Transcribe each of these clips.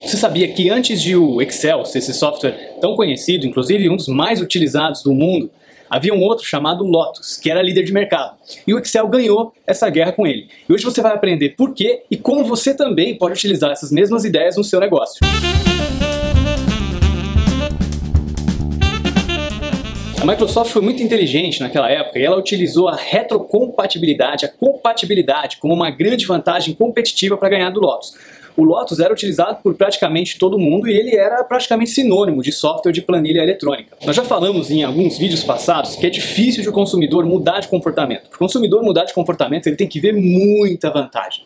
Você sabia que antes de o Excel ser esse software tão conhecido, inclusive um dos mais utilizados do mundo, havia um outro chamado Lotus, que era líder de mercado. E o Excel ganhou essa guerra com ele. E hoje você vai aprender por quê e como você também pode utilizar essas mesmas ideias no seu negócio. A Microsoft foi muito inteligente naquela época e ela utilizou a retrocompatibilidade, a compatibilidade, como uma grande vantagem competitiva para ganhar do Lotus o Lotus era utilizado por praticamente todo mundo e ele era praticamente sinônimo de software de planilha eletrônica. Nós já falamos em alguns vídeos passados que é difícil de o consumidor mudar de comportamento. Para o consumidor mudar de comportamento, ele tem que ver muita vantagem.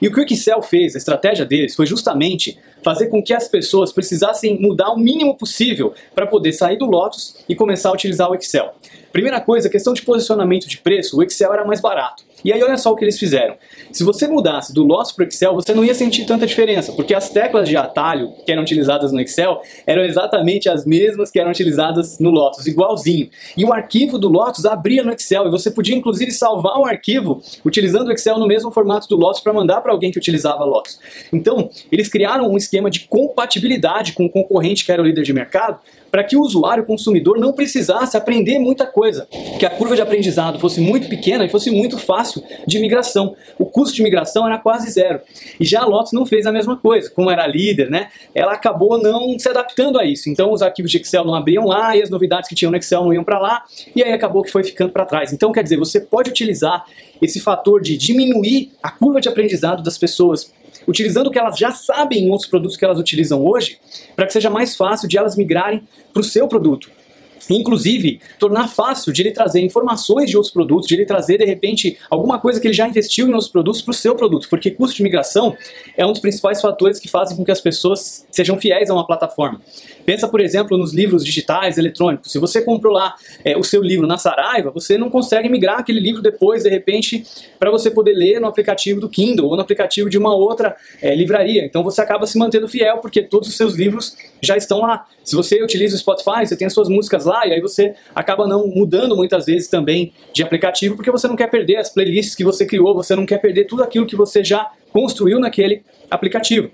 E o que o Excel fez, a estratégia deles, foi justamente fazer com que as pessoas precisassem mudar o mínimo possível para poder sair do Lotus e começar a utilizar o Excel. Primeira coisa, questão de posicionamento de preço, o Excel era mais barato. E aí olha só o que eles fizeram. Se você mudasse do Lotus para o Excel, você não ia sentir tanta diferença, porque as teclas de atalho que eram utilizadas no Excel eram exatamente as mesmas que eram utilizadas no Lotus, igualzinho. E o arquivo do Lotus abria no Excel e você podia inclusive salvar o arquivo utilizando o Excel no mesmo formato do Lotus para mandar para alguém que utilizava Lotus. Então, eles criaram um esquema de compatibilidade com o concorrente que era o líder de mercado, para que o usuário, o consumidor, não precisasse aprender muita coisa, que a curva de aprendizado fosse muito pequena e fosse muito fácil de migração. O custo de migração era quase zero. E já a Lotus não fez a mesma coisa, como era líder, né? Ela acabou não se adaptando a isso. Então os arquivos de Excel não abriam lá e as novidades que tinham no Excel não iam para lá, e aí acabou que foi ficando para trás. Então quer dizer, você pode utilizar esse fator de diminuir a curva de aprendizado das pessoas utilizando o que elas já sabem em outros produtos que elas utilizam hoje, para que seja mais fácil de elas migrarem para o seu produto. Inclusive, tornar fácil de ele trazer informações de outros produtos, de ele trazer, de repente, alguma coisa que ele já investiu em outros produtos para o seu produto, porque custo de migração é um dos principais fatores que fazem com que as pessoas sejam fiéis a uma plataforma. Pensa, por exemplo, nos livros digitais, eletrônicos. Se você comprou lá é, o seu livro na Saraiva, você não consegue migrar aquele livro depois, de repente, para você poder ler no aplicativo do Kindle ou no aplicativo de uma outra é, livraria. Então você acaba se mantendo fiel, porque todos os seus livros já estão lá. Se você utiliza o Spotify, você tem as suas músicas lá, e aí você acaba não mudando muitas vezes também de aplicativo, porque você não quer perder as playlists que você criou, você não quer perder tudo aquilo que você já construiu naquele aplicativo.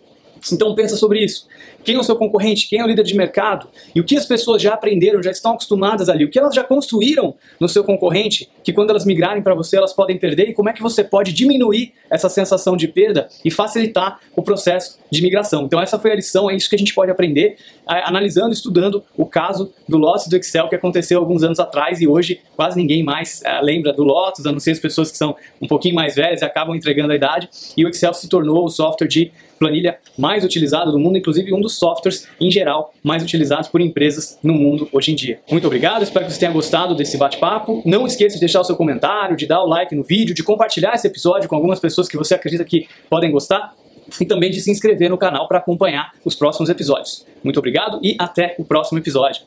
Então pensa sobre isso. Quem é o seu concorrente? Quem é o líder de mercado? E o que as pessoas já aprenderam, já estão acostumadas ali? O que elas já construíram no seu concorrente, que quando elas migrarem para você elas podem perder? E como é que você pode diminuir essa sensação de perda e facilitar o processo de migração? Então essa foi a lição, é isso que a gente pode aprender analisando, estudando o caso do Lotus do Excel que aconteceu alguns anos atrás e hoje quase ninguém mais uh, lembra do Lotus, a não ser as pessoas que são um pouquinho mais velhas e acabam entregando a idade. E o Excel se tornou o software de planilha mais utilizado do mundo, inclusive um dos softwares em geral mais utilizados por empresas no mundo hoje em dia. Muito obrigado, espero que você tenha gostado desse bate-papo. Não esqueça de deixar o seu comentário, de dar o like no vídeo, de compartilhar esse episódio com algumas pessoas que você acredita que podem gostar e também de se inscrever no canal para acompanhar os próximos episódios. Muito obrigado e até o próximo episódio.